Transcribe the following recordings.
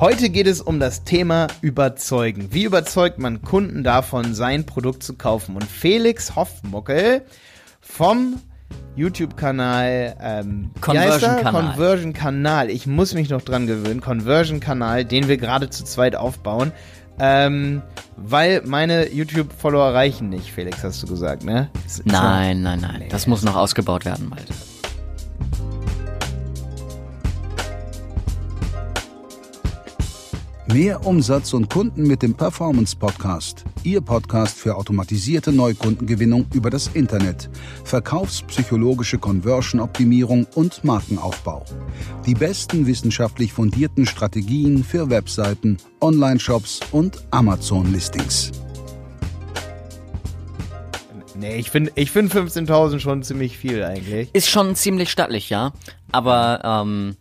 Heute geht es um das Thema Überzeugen. Wie überzeugt man Kunden davon, sein Produkt zu kaufen? Und Felix Hoffmuckel vom YouTube-Kanal ähm, Conversion-Kanal. Conversion-Kanal. Ich muss mich noch dran gewöhnen. Conversion-Kanal, den wir gerade zu zweit aufbauen. Ähm, weil meine YouTube-Follower reichen nicht, Felix, hast du gesagt, ne? Nein, nein, nein. Das muss noch ausgebaut werden, Malte. Mehr Umsatz und Kunden mit dem Performance Podcast. Ihr Podcast für automatisierte Neukundengewinnung über das Internet, verkaufspsychologische Conversion-Optimierung und Markenaufbau. Die besten wissenschaftlich fundierten Strategien für Webseiten, Online-Shops und Amazon-Listings. Nee, ich finde ich find 15.000 schon ziemlich viel eigentlich. Ist schon ziemlich stattlich, ja. Aber ähm,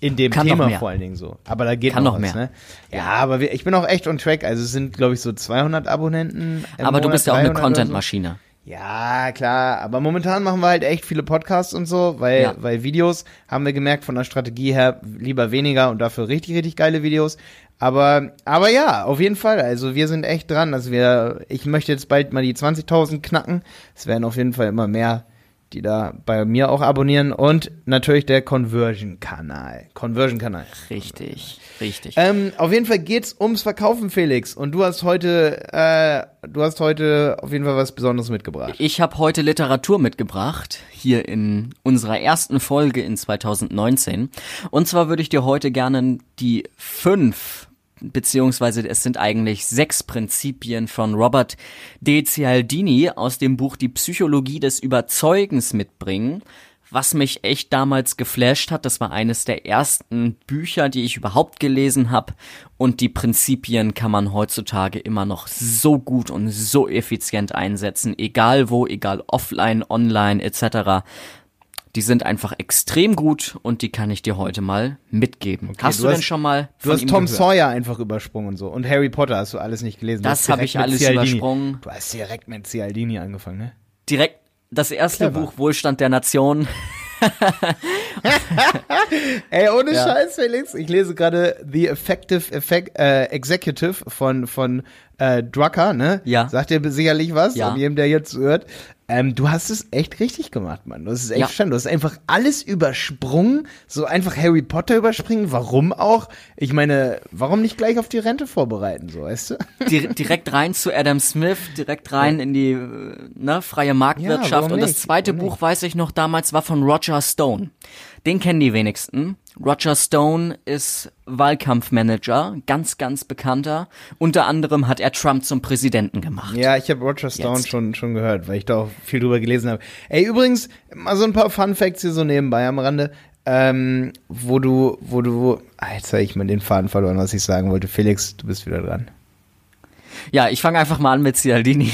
In dem Kann Thema vor allen Dingen so. Aber da geht Kann noch, noch was, mehr. ne? Ja, aber wir, ich bin auch echt on track. Also es sind, glaube ich, so 200 Abonnenten. aber du Monat, bist ja auch eine 300 oder so. Content-Maschine. Ja, klar. Aber momentan machen wir halt echt viele Podcasts und so, weil, Ja. weil Videos haben wir gemerkt von der Strategie her lieber weniger und dafür richtig, richtig geile Videos. Aber, aber ja, auf jeden Fall. Also wir sind echt dran. Also wir, ich möchte jetzt bald mal die 20.000 knacken. Es werden auf jeden Fall immer mehr, die da bei mir auch abonnieren. Und natürlich der Conversion-Kanal. Conversion-Kanal. Richtig, richtig. Ähm, auf jeden Fall geht's ums Verkaufen, Felix. Und du hast heute, äh, du hast heute auf jeden Fall was Besonderes mitgebracht. Ich habe heute Literatur mitgebracht, hier in unserer ersten Folge in 2019. Und zwar würde ich dir heute gerne die fünf beziehungsweise es sind eigentlich sechs Prinzipien von Robert D. Cialdini aus dem Buch Die Psychologie des Überzeugens mitbringen. Was mich echt damals geflasht hat, das war eines der ersten Bücher, die ich überhaupt gelesen habe. Und die Prinzipien kann man heutzutage immer noch so gut und so effizient einsetzen, egal wo, egal offline, online etc. Die sind einfach extrem gut und die kann ich dir heute mal mitgeben. hast du du, denn hast- schon mal Du hast Tom gehört? Sawyer einfach übersprungen und so. Und Harry Potter hast du alles nicht gelesen. Das hast hab direkt ich alles Cialdini. übersprungen. Du hast direkt mit Cialdini angefangen, ne? Direkt das erste Clever. Buch Wohlstand der Nation. Ey, ohne Ja. Scheiß, Felix. Ich lese gerade The Effective Effect, äh, Executive von, von äh, Drucker, ne? Ja. Sagt dir sicherlich was, Ja. an jedem, der jetzt hört. Ähm, du hast es echt richtig gemacht, Mann. Das ist echt Ja. schön. Du hast einfach alles übersprungen. So einfach Harry Potter überspringen. Warum auch? Ich meine, warum nicht gleich auf die Rente vorbereiten, so, weißt du? Di direkt rein zu Adam Smith, direkt rein in die ne, freie Marktwirtschaft. warum Und das nicht? zweite Warum Buch, weiß ich noch damals, war von Roger Stone. Den kennen die wenigsten. Roger Stone ist Wahlkampfmanager, ganz, ganz bekannter. Unter anderem hat er Trump zum Präsidenten gemacht. Ja, ich habe Roger Stone Jetzt. schon, schon gehört, weil ich da auch viel drüber gelesen habe. Ey, übrigens, mal so ein paar Fun Facts hier so nebenbei am Rande, ähm, wo du, wo du, jetzt habe ich mal den Faden verloren, was ich sagen wollte. Felix, du bist wieder dran. Ja, ich fange einfach mal an mit Cialdini.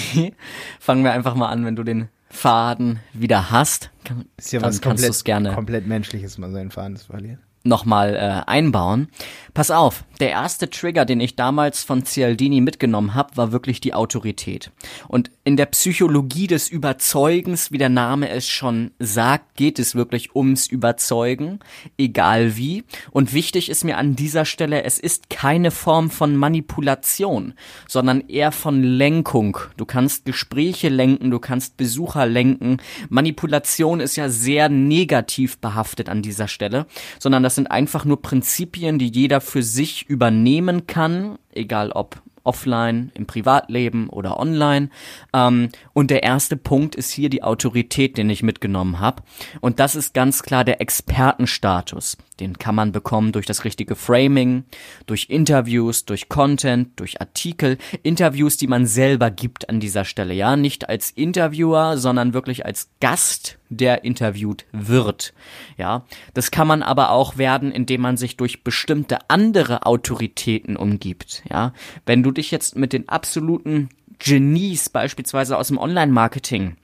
Fangen wir einfach mal an, wenn du den Faden wieder hast. Kann, Ist ja dann was kannst komplett, du es gerne komplett menschliches, mal seinen Faden zu verlieren. Nochmal äh, einbauen. Pass auf, der erste Trigger, den ich damals von Cialdini mitgenommen habe, war wirklich die Autorität. Und in der Psychologie des Überzeugens, wie der Name es schon sagt, geht es wirklich ums Überzeugen, egal wie. Und wichtig ist mir an dieser Stelle, es ist keine Form von Manipulation, sondern eher von Lenkung. Du kannst Gespräche lenken, du kannst Besucher lenken. Manipulation ist ja sehr negativ behaftet an dieser Stelle, sondern das sind einfach nur Prinzipien, die jeder für sich übernehmen kann, egal ob offline, im Privatleben oder online. Ähm, und der erste Punkt ist hier die Autorität, den ich mitgenommen habe. Und das ist ganz klar der Expertenstatus. Den kann man bekommen durch das richtige Framing, durch Interviews, durch Content, durch Artikel, Interviews, die man selber gibt an dieser Stelle. Ja, nicht als Interviewer, sondern wirklich als Gast, der interviewt wird. Ja, das kann man aber auch werden, indem man sich durch bestimmte andere Autoritäten umgibt. Ja, wenn du dich jetzt mit den absoluten Genies beispielsweise aus dem Online-Marketing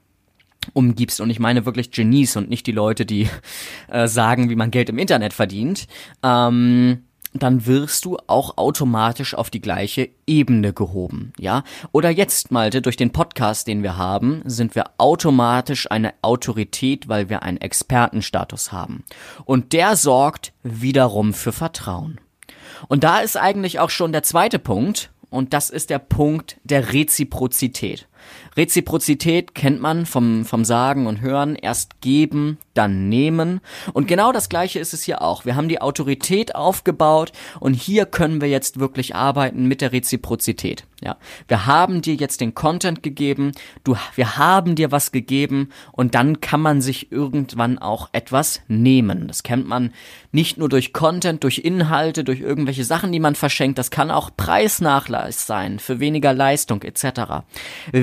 umgibst und ich meine wirklich Genies und nicht die Leute, die äh, sagen, wie man Geld im Internet verdient, ähm, dann wirst du auch automatisch auf die gleiche Ebene gehoben, ja? Oder jetzt, Malte, durch den Podcast, den wir haben, sind wir automatisch eine Autorität, weil wir einen Expertenstatus haben. Und der sorgt wiederum für Vertrauen. Und da ist eigentlich auch schon der zweite Punkt, und das ist der Punkt der Reziprozität. Reziprozität kennt man vom, vom Sagen und Hören. Erst geben, dann nehmen. Und genau das Gleiche ist es hier auch. Wir haben die Autorität aufgebaut und hier können wir jetzt wirklich arbeiten mit der Reziprozität. Ja, wir haben dir jetzt den Content gegeben, du, wir haben dir was gegeben und dann kann man sich irgendwann auch etwas nehmen. Das kennt man nicht nur durch Content, durch Inhalte, durch irgendwelche Sachen, die man verschenkt. Das kann auch Preisnachlass sein für weniger Leistung etc.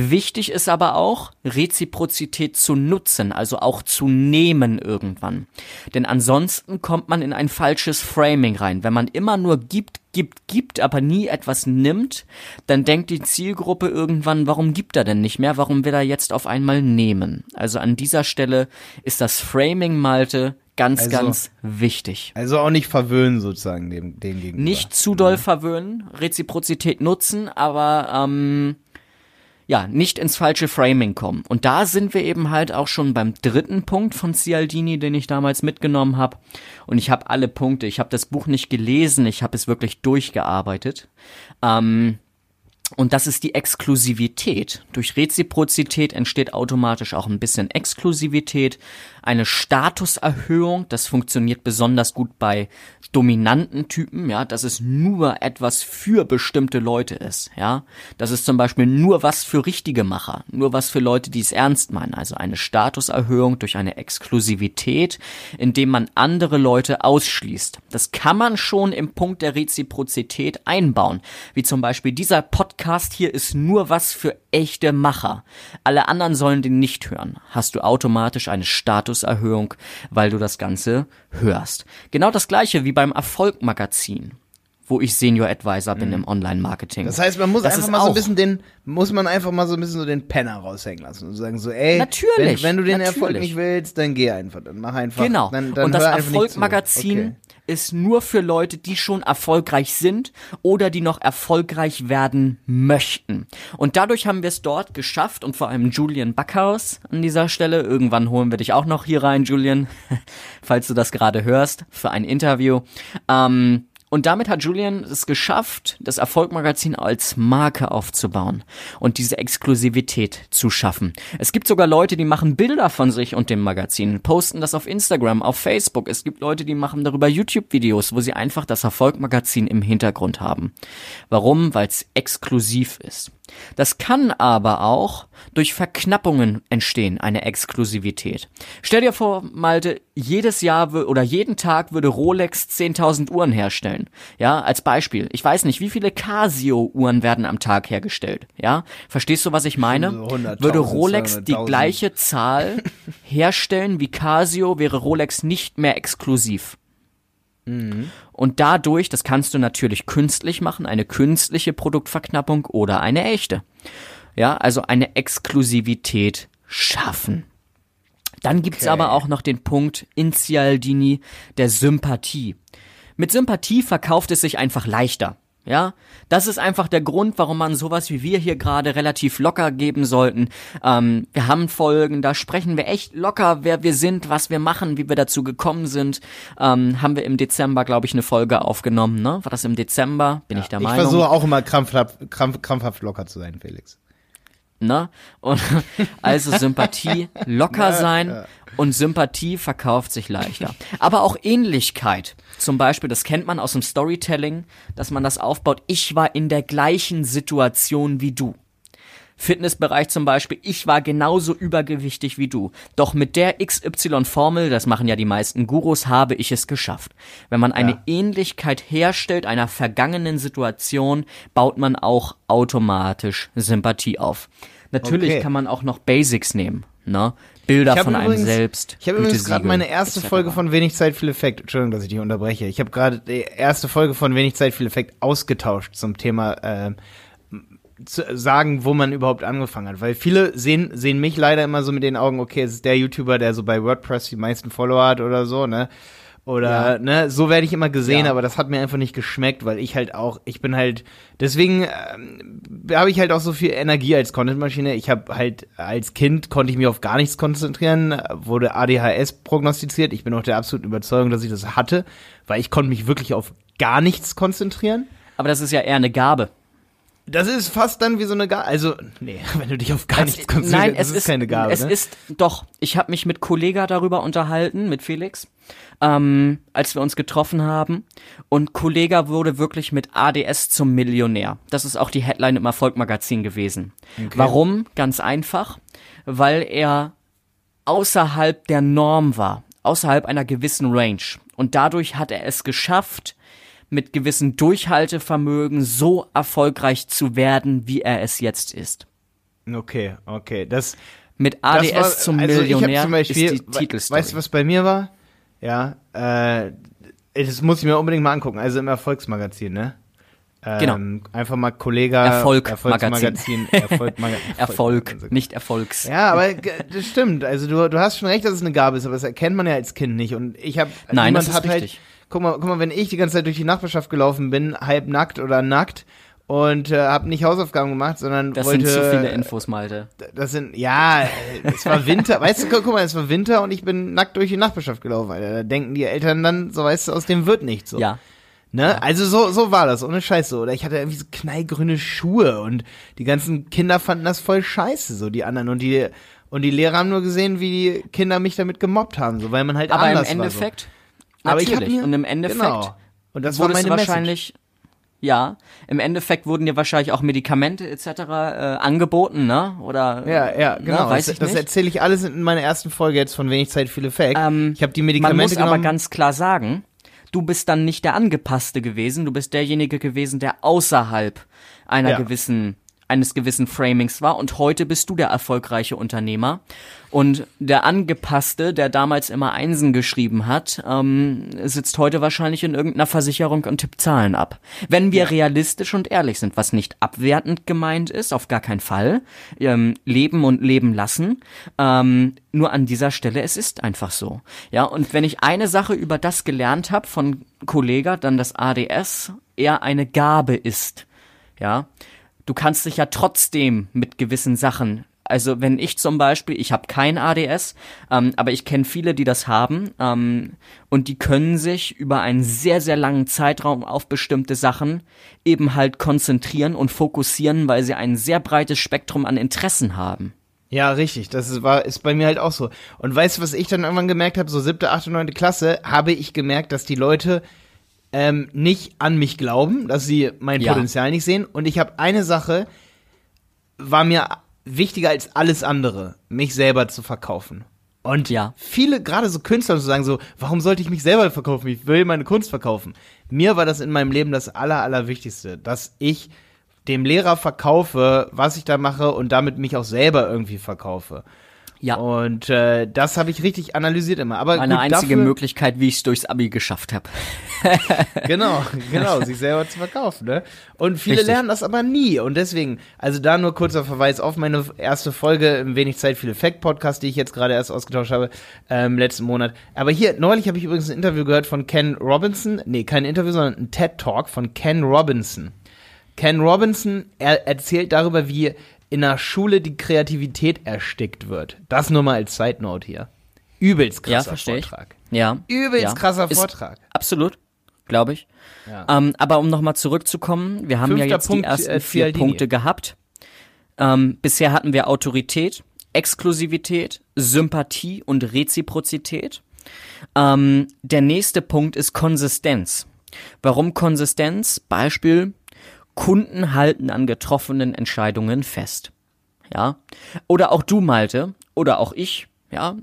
Wichtig ist aber auch, Reziprozität zu nutzen, also auch zu nehmen irgendwann. Denn ansonsten kommt man in ein falsches Framing rein. Wenn man immer nur gibt, gibt, gibt, aber nie etwas nimmt, dann denkt die Zielgruppe irgendwann, warum gibt er denn nicht mehr? Warum will er jetzt auf einmal nehmen? Also an dieser Stelle ist das Framing Malte ganz, also, ganz wichtig. Also auch nicht verwöhnen sozusagen dem, dem gegenüber. Nicht zu doll ja. verwöhnen, Reziprozität nutzen, aber ähm, ja, nicht ins falsche Framing kommen. Und da sind wir eben halt auch schon beim dritten Punkt von Cialdini, den ich damals mitgenommen habe. Und ich habe alle Punkte, ich habe das Buch nicht gelesen, ich habe es wirklich durchgearbeitet. Ähm, und das ist die Exklusivität. Durch Reziprozität entsteht automatisch auch ein bisschen Exklusivität, eine Statuserhöhung. Das funktioniert besonders gut bei dominanten Typen, ja, dass es nur etwas für bestimmte Leute ist, ja. Das ist zum Beispiel nur was für richtige Macher, nur was für Leute, die es ernst meinen. Also eine Statuserhöhung durch eine Exklusivität, indem man andere Leute ausschließt. Das kann man schon im Punkt der Reziprozität einbauen. Wie zum Beispiel dieser Podcast hier ist nur was für echte Macher. Alle anderen sollen den nicht hören. Hast du automatisch eine Statuserhöhung, weil du das Ganze hörst. Genau das gleiche wie beim Erfolgmagazin wo ich Senior Advisor bin mhm. im Online-Marketing. Das heißt, man muss das einfach mal so ein bisschen den, muss man einfach mal so ein bisschen so den Penner raushängen lassen und sagen so, ey, natürlich, wenn, wenn du den natürlich. Erfolg nicht willst, dann geh einfach, dann mach einfach. Genau. Dann, dann und das Erfolgmagazin okay. Ist nur für Leute, die schon erfolgreich sind oder die noch erfolgreich werden möchten. Und dadurch haben wir es dort geschafft und vor allem Julian Backhaus an dieser Stelle. Irgendwann holen wir dich auch noch hier rein, Julian, falls du das gerade hörst, für ein Interview. Ähm, und damit hat Julian es geschafft, das Erfolgmagazin als Marke aufzubauen und diese Exklusivität zu schaffen. Es gibt sogar Leute, die machen Bilder von sich und dem Magazin, posten das auf Instagram, auf Facebook. Es gibt Leute, die machen darüber YouTube-Videos, wo sie einfach das Erfolgmagazin im Hintergrund haben. Warum? Weil es exklusiv ist. Das kann aber auch durch Verknappungen entstehen, eine Exklusivität. Stell dir vor, Malte, jedes Jahr oder jeden Tag würde Rolex 10.000 Uhren herstellen. Ja, als Beispiel. Ich weiß nicht, wie viele Casio-Uhren werden am Tag hergestellt. Ja, verstehst du, was ich meine? Würde Rolex die gleiche Zahl herstellen wie Casio, wäre Rolex nicht mehr exklusiv. Mhm. Und dadurch, das kannst du natürlich künstlich machen, eine künstliche Produktverknappung oder eine echte. Ja, also eine Exklusivität schaffen. Dann gibt's okay. aber auch noch den Punkt in Cialdini der Sympathie. Mit Sympathie verkauft es sich einfach leichter. Ja, das ist einfach der Grund, warum man sowas wie wir hier gerade relativ locker geben sollten. Ähm, wir haben Folgen, da sprechen wir echt locker, wer wir sind, was wir machen, wie wir dazu gekommen sind. Ähm, haben wir im Dezember, glaube ich, eine Folge aufgenommen, ne? War das im Dezember? Bin ja, ich der Meinung. Ich versuche auch immer krampfhaft, krampf, krampfhaft locker zu sein, Felix. Ne? Und also Sympathie, locker sein ja. und Sympathie verkauft sich leichter. Aber auch Ähnlichkeit. Zum Beispiel, das kennt man aus dem Storytelling, dass man das aufbaut. Ich war in der gleichen Situation wie du. Fitnessbereich zum Beispiel, ich war genauso übergewichtig wie du. Doch mit der XY-Formel, das machen ja die meisten Gurus, habe ich es geschafft. Wenn man eine ja. Ähnlichkeit herstellt einer vergangenen Situation, baut man auch automatisch Sympathie auf. Natürlich okay. kann man auch noch Basics nehmen, ne? Bilder von übrigens, einem selbst. Ich habe übrigens gerade meine erste Folge von Wenig Zeit, viel Effekt. Entschuldigung, dass ich dich unterbreche. Ich habe gerade die erste Folge von Wenig Zeit, viel Effekt ausgetauscht zum Thema äh, sagen, wo man überhaupt angefangen hat. Weil viele sehen, sehen mich leider immer so mit den Augen, okay, es ist der YouTuber, der so bei WordPress die meisten Follower hat oder so, ne? Oder, ja. ne, so werde ich immer gesehen, ja. aber das hat mir einfach nicht geschmeckt, weil ich halt auch, ich bin halt, deswegen ähm, habe ich halt auch so viel Energie als Contentmaschine. Ich habe halt, als Kind konnte ich mich auf gar nichts konzentrieren, wurde ADHS prognostiziert. Ich bin auch der absoluten Überzeugung, dass ich das hatte, weil ich konnte mich wirklich auf gar nichts konzentrieren. Aber das ist ja eher eine Gabe. Das ist fast dann wie so eine Gabe. Also, nee, wenn du dich auf gar nichts konzentrierst, Nein, es ist, ist keine Gabe. Es ne? ist doch. Ich habe mich mit Kollega darüber unterhalten, mit Felix, ähm, als wir uns getroffen haben. Und Kollega wurde wirklich mit ADS zum Millionär. Das ist auch die Headline im Erfolgmagazin gewesen. Warum? Ganz einfach, weil er außerhalb der Norm war, außerhalb einer gewissen Range. Und dadurch hat er es geschafft, mit gewissen Durchhaltevermögen so erfolgreich zu werden, wie er es jetzt ist. Okay, okay. Das, Mit ADS war, zum also Millionär zum Beispiel, ist die Titelstory. Weißt du, was bei mir war? Ja, äh, das muss ich mir unbedingt mal angucken. Also im Erfolgsmagazin, ne? Ähm, Genau. Einfach mal Kollege. Erfolg- Erfolgsmagazin. Erfolg, Maga- Erfolg, nicht Erfolgs. Ja, aber das stimmt. Also du, du hast schon recht, dass es eine Gabe ist, aber das erkennt man ja als Kind nicht. Und ich habe Nein, niemand das ist hat halt. Guck mal, guck mal, wenn ich die ganze Zeit durch die Nachbarschaft gelaufen bin, halb nackt oder nackt und äh, habe nicht Hausaufgaben gemacht, sondern Das wollte. sind zu viele Infos, Malte. Das sind ja, äh, es war Winter. weißt du, guck, guck mal, es war Winter und ich bin nackt durch die Nachbarschaft gelaufen. Alter. Da denken die Eltern dann, so weißt du, aus dem wird nichts. So. Ja. Ne? Also so, so war das, ohne Scheiß so. Oder ich hatte irgendwie so knallgrüne Schuhe und die ganzen Kinder fanden das voll scheiße, so die anderen. Und die, und die Lehrer haben nur gesehen, wie die Kinder mich damit gemobbt haben, so weil man halt Aber im anders Endeffekt, war. Aber ich hab natürlich. mir, und im Endeffekt genau. Und das war meine du Message. wahrscheinlich, ja, im Endeffekt wurden dir wahrscheinlich auch Medikamente etc. Äh, angeboten, ne? Oder Ja, ja, genau. Ne, weiß das ich das erzähle ich alles in meiner ersten Folge jetzt von wenig Zeit, viel Effekt. Ähm, ich habe die Man Medikamente muss genommen. aber ganz klar sagen, du bist dann nicht der Angepasste gewesen, du bist derjenige gewesen, der außerhalb einer Ja. gewissen eines gewissen Framings war und heute bist du der erfolgreiche Unternehmer und der Angepasste, der damals immer Einsen geschrieben hat, ähm, sitzt heute wahrscheinlich in irgendeiner Versicherung und tippt Zahlen ab. Wenn wir realistisch und ehrlich sind, was nicht abwertend gemeint ist, auf gar keinen Fall, ähm, leben und leben lassen, ähm, nur an dieser Stelle, es ist einfach so. Ja, und wenn ich eine Sache über das gelernt habe von Kollega, dann das ADS eher eine Gabe ist. Ja, du kannst dich ja trotzdem mit gewissen Sachen also wenn ich zum Beispiel, ich habe kein ADS, ähm, aber ich kenne viele, die das haben ähm, und die können sich über einen sehr, sehr langen Zeitraum auf bestimmte Sachen eben halt konzentrieren und fokussieren, weil sie ein sehr breites Spektrum an Interessen haben. Ja, richtig. Das ist, war, ist bei mir halt auch so. Und weißt du, was ich dann irgendwann gemerkt habe? So siebte, achte, neunte Klasse habe ich gemerkt, dass die Leute ähm, nicht an mich glauben, dass sie mein Ja. Potenzial nicht sehen. Und ich habe eine Sache, war mir wichtiger als alles andere, mich selber zu verkaufen. Und Ja. viele, gerade so Künstler, so sagen so, warum sollte ich mich selber verkaufen? Ich will meine Kunst verkaufen. Mir war das in meinem Leben das aller, allerwichtigste, dass ich dem Lehrer verkaufe, was ich da mache und damit mich auch selber irgendwie verkaufe. Ja. Und äh, das habe ich richtig analysiert immer. Aber Meine gut, einzige dafür, Möglichkeit, wie ich es durchs Abi geschafft habe. Genau, genau, sich selber zu verkaufen, ne? Und viele Richtig. lernen das aber nie. Und deswegen, also da nur kurzer Verweis auf meine erste Folge im Wenig Zeit, viel Effekt Podcast, die ich jetzt gerade erst ausgetauscht habe, ähm, letzten Monat. Aber hier, neulich habe ich übrigens ein Interview gehört von Ken Robinson. Nee, kein Interview, sondern ein TED Talk von Ken Robinson. Ken Robinson, er erzählt darüber, wie in der Schule die Kreativität erstickt wird. Das nur mal als Side Note hier. Übelst Ja, krasser ich. Vortrag. Ja. Übelst ja. krasser Ist Vortrag. Absolut, glaube ich. Ja. Ähm, aber um nochmal zurückzukommen, wir haben ja Fünfter jetzt Punkt, die ersten äh, vier. Punkte gehabt. Ähm, bisher hatten wir Autorität, Exklusivität, Sympathie und Reziprozität. Ähm, der nächste Punkt ist Konsistenz. Warum Konsistenz? Beispiel, Kunden halten an getroffenen Entscheidungen fest. Ja. Oder auch du, Malte, oder auch ich, ja,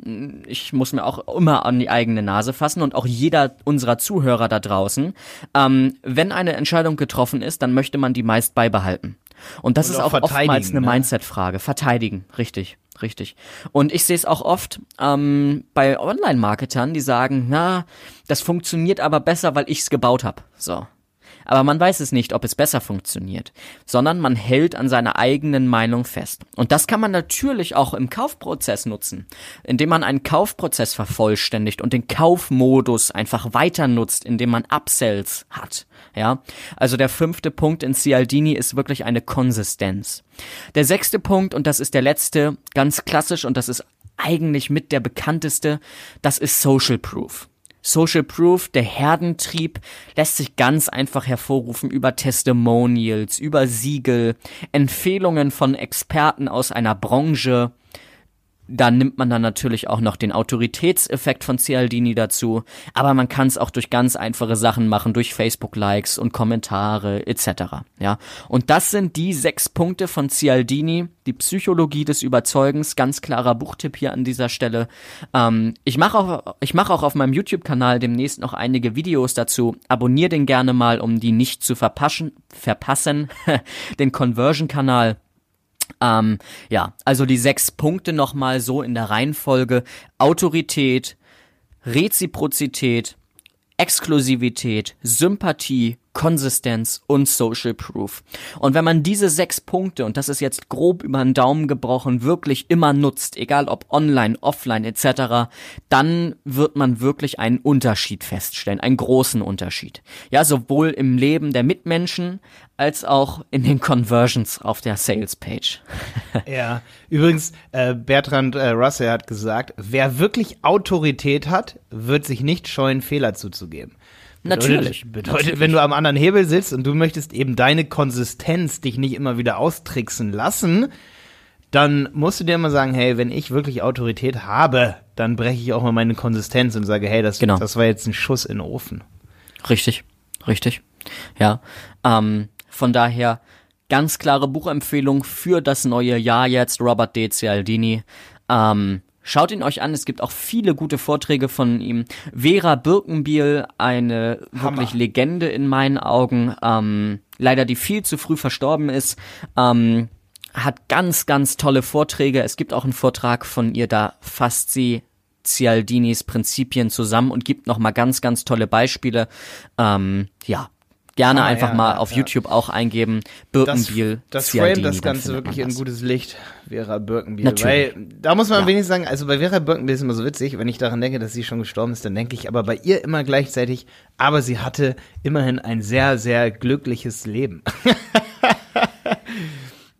ich muss mir auch immer an die eigene Nase fassen und auch jeder unserer Zuhörer da draußen. Ähm, wenn eine Entscheidung getroffen ist, dann möchte man die meist beibehalten. Und das Und ist auch auch oftmals eine ne? Mindset-Frage. Verteidigen, richtig, richtig. Und ich sehe es auch oft ähm, bei Online-Marketern, die sagen, na, das funktioniert aber besser, weil ich's gebaut habe. So. Aber man weiß es nicht, ob es besser funktioniert, sondern man hält an seiner eigenen Meinung fest. Und das kann man natürlich auch im Kaufprozess nutzen, indem man einen Kaufprozess vervollständigt und den Kaufmodus einfach weiter nutzt, indem man Upsells hat. Ja, also der fünfte Punkt in Cialdini ist wirklich eine Konsistenz. Der sechste Punkt, und das ist der letzte, ganz klassisch, und das ist eigentlich mit der bekannteste, das ist Social Proof. Social Proof, der Herdentrieb, lässt sich ganz einfach hervorrufen über Testimonials, über Siegel, Empfehlungen von Experten aus einer Branche, da nimmt man dann natürlich auch noch den Autoritätseffekt von Cialdini dazu, aber man kann es auch durch ganz einfache Sachen machen, durch Facebook-Likes und Kommentare etc. Ja, und das sind die sechs Punkte von Cialdini, die Psychologie des Überzeugens, ganz klarer Buchtipp hier an dieser Stelle. Ähm, ich mache auch, ich mache auch auf meinem YouTube-Kanal demnächst noch einige Videos dazu. Abonnier den gerne mal, um die nicht zu verpassen. Verpassen, den Conversion-Kanal. Ähm, ja, also die sechs Punkte nochmal so in der Reihenfolge. Autorität, Reziprozität, Exklusivität, Sympathie, Konsistenz und Social Proof. Und wenn man diese sechs Punkte, und das ist jetzt grob über den Daumen gebrochen, wirklich immer nutzt, egal ob online, offline etc., dann wird man wirklich einen Unterschied feststellen, einen großen Unterschied. Ja, sowohl im Leben der Mitmenschen als auch in den Conversions auf der Sales Page. ja, übrigens, äh, Bertrand äh, Russell hat gesagt, wer wirklich Autorität hat, wird sich nicht scheuen, Fehler zuzugeben. Natürlich. Bedeutet, Natürlich. wenn du am anderen Hebel sitzt und du möchtest eben deine Konsistenz dich nicht immer wieder austricksen lassen, dann musst du dir immer sagen, hey, wenn ich wirklich Autorität habe, dann breche ich auch mal meine Konsistenz und sage, hey, das, genau. das war jetzt ein Schuss in den Ofen. Richtig, richtig. Ja. Ähm, von daher ganz klare Buchempfehlung für das neue Jahr jetzt, Robert D. Cialdini. Ähm, Schaut ihn euch an, es gibt auch viele gute Vorträge von ihm. Vera Birkenbiel, eine Hammer. wirklich Legende in meinen Augen, ähm, leider die viel zu früh verstorben ist, ähm, hat ganz, ganz tolle Vorträge. Es gibt auch einen Vortrag von ihr, da fasst sie Cialdinis Prinzipien zusammen und gibt noch mal ganz, ganz tolle Beispiele. Ähm, ja, gerne ah, einfach ja, mal auf ja. YouTube auch eingeben. Birkenbiel. Das, das frame das Ganze wirklich in gutes Licht, Vera Birkenbiel. Natürlich. Weil, da muss man ja. wenigstens sagen, also bei Vera Birkenbiel ist immer so witzig, wenn ich daran denke, dass sie schon gestorben ist, dann denke ich aber bei ihr immer gleichzeitig, aber sie hatte immerhin ein sehr, sehr glückliches Leben.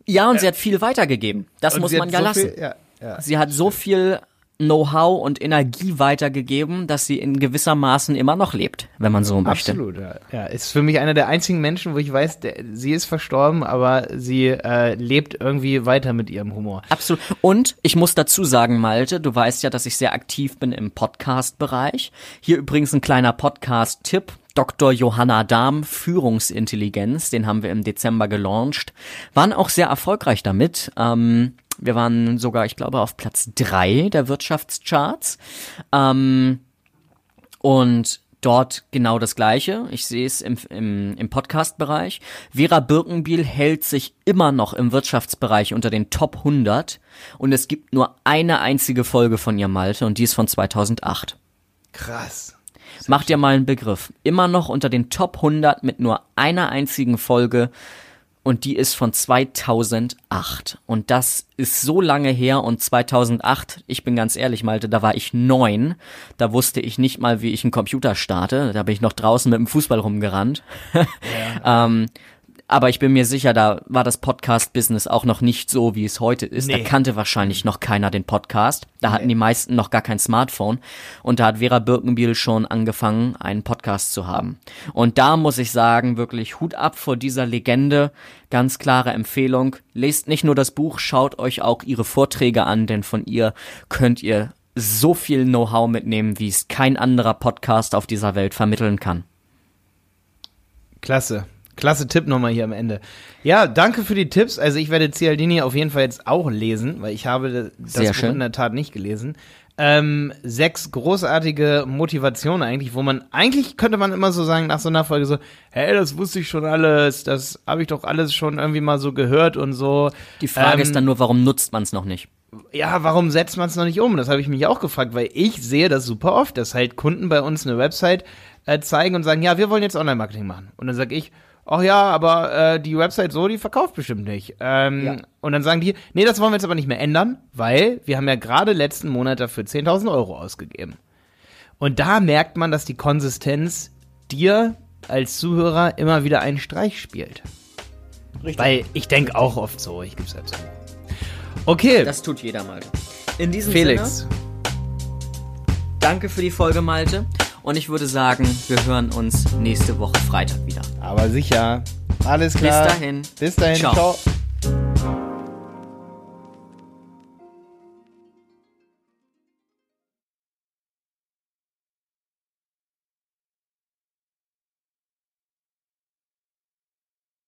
ja, und sie hat viel weitergegeben. Das muss man ja so lassen. Viel, sie hat so viel Know-how und Energie weitergegeben, dass sie in gewissermaßen immer noch lebt, wenn man so möchte. Absolut, ja. ja. Ist für mich einer der einzigen Menschen, wo ich weiß, der, sie ist verstorben, aber sie äh, lebt irgendwie weiter mit ihrem Humor. Absolut. Und ich muss dazu sagen, Malte, du weißt ja, dass ich sehr aktiv bin im Podcast-Bereich. Hier übrigens ein kleiner Podcast-Tipp. Dr. Johanna Dahm, Führungsintelligenz, den haben wir im Dezember gelauncht, waren auch sehr erfolgreich damit. Ähm, wir waren sogar, ich glaube, auf Platz drei der Wirtschaftscharts. Ähm, und dort genau das Gleiche. Ich sehe es im, im, im Podcast-Bereich. Vera Birkenbiel hält sich immer noch im Wirtschaftsbereich unter den Top 100 und es gibt nur eine einzige Folge von ihr Malte und die ist von 2008. Krass. Macht dir mal einen Begriff. Immer noch unter den Top 100 mit nur einer einzigen Folge und die ist von 2008. Und das ist so lange her und 2008, ich bin ganz ehrlich, Malte, da war ich neun. Da wusste ich nicht mal, wie ich einen Computer starte. Da bin ich noch draußen mit dem Fußball rumgerannt. Ja. ähm, aber ich bin mir sicher, da war das Podcast-Business auch noch nicht so, wie es heute ist. Nee. Da kannte wahrscheinlich noch keiner den Podcast. Da hatten die meisten noch gar kein Smartphone. Und da hat Vera Birkenbiel schon angefangen, einen Podcast zu haben. Und da muss ich sagen, wirklich Hut ab vor dieser Legende. Ganz klare Empfehlung. Lest nicht nur das Buch, schaut euch auch ihre Vorträge an, denn von ihr könnt ihr so viel Know-how mitnehmen, wie es kein anderer Podcast auf dieser Welt vermitteln kann. Klasse. Klasse Tipp nochmal hier am Ende. Ja, danke für die Tipps. Also ich werde Cialdini auf jeden Fall jetzt auch lesen, weil ich habe das Sehr Buch schön. in der Tat nicht gelesen. Ähm, sechs großartige Motivationen eigentlich, wo man, eigentlich könnte man immer so sagen, nach so einer Folge so, hey, das wusste ich schon alles, das habe ich doch alles schon irgendwie mal so gehört und so. Die Frage ähm, ist dann nur, warum nutzt man es noch nicht? Ja, warum setzt man es noch nicht um? Das habe ich mich auch gefragt, weil ich sehe das super oft, dass halt Kunden bei uns eine Website äh, zeigen und sagen, ja, wir wollen jetzt Online-Marketing machen. Und dann sage ich, ach ja, aber äh, die Website so, die verkauft bestimmt nicht. Ähm, ja. Und dann sagen die, nee, das wollen wir jetzt aber nicht mehr ändern, weil wir haben ja gerade letzten Monat dafür 10.000 Euro ausgegeben. Und da merkt man, dass die Konsistenz dir als Zuhörer immer wieder einen Streich spielt. Richtig. Weil ich denke auch oft so, ich gebe es so. Okay. Das tut jeder mal. In diesem Felix. Sinne, danke für die Folge, Malte. Und ich würde sagen, wir hören uns nächste Woche Freitag wieder. Aber sicher. Alles klar. Bis dahin. Bis dahin. Ciao. Ciao.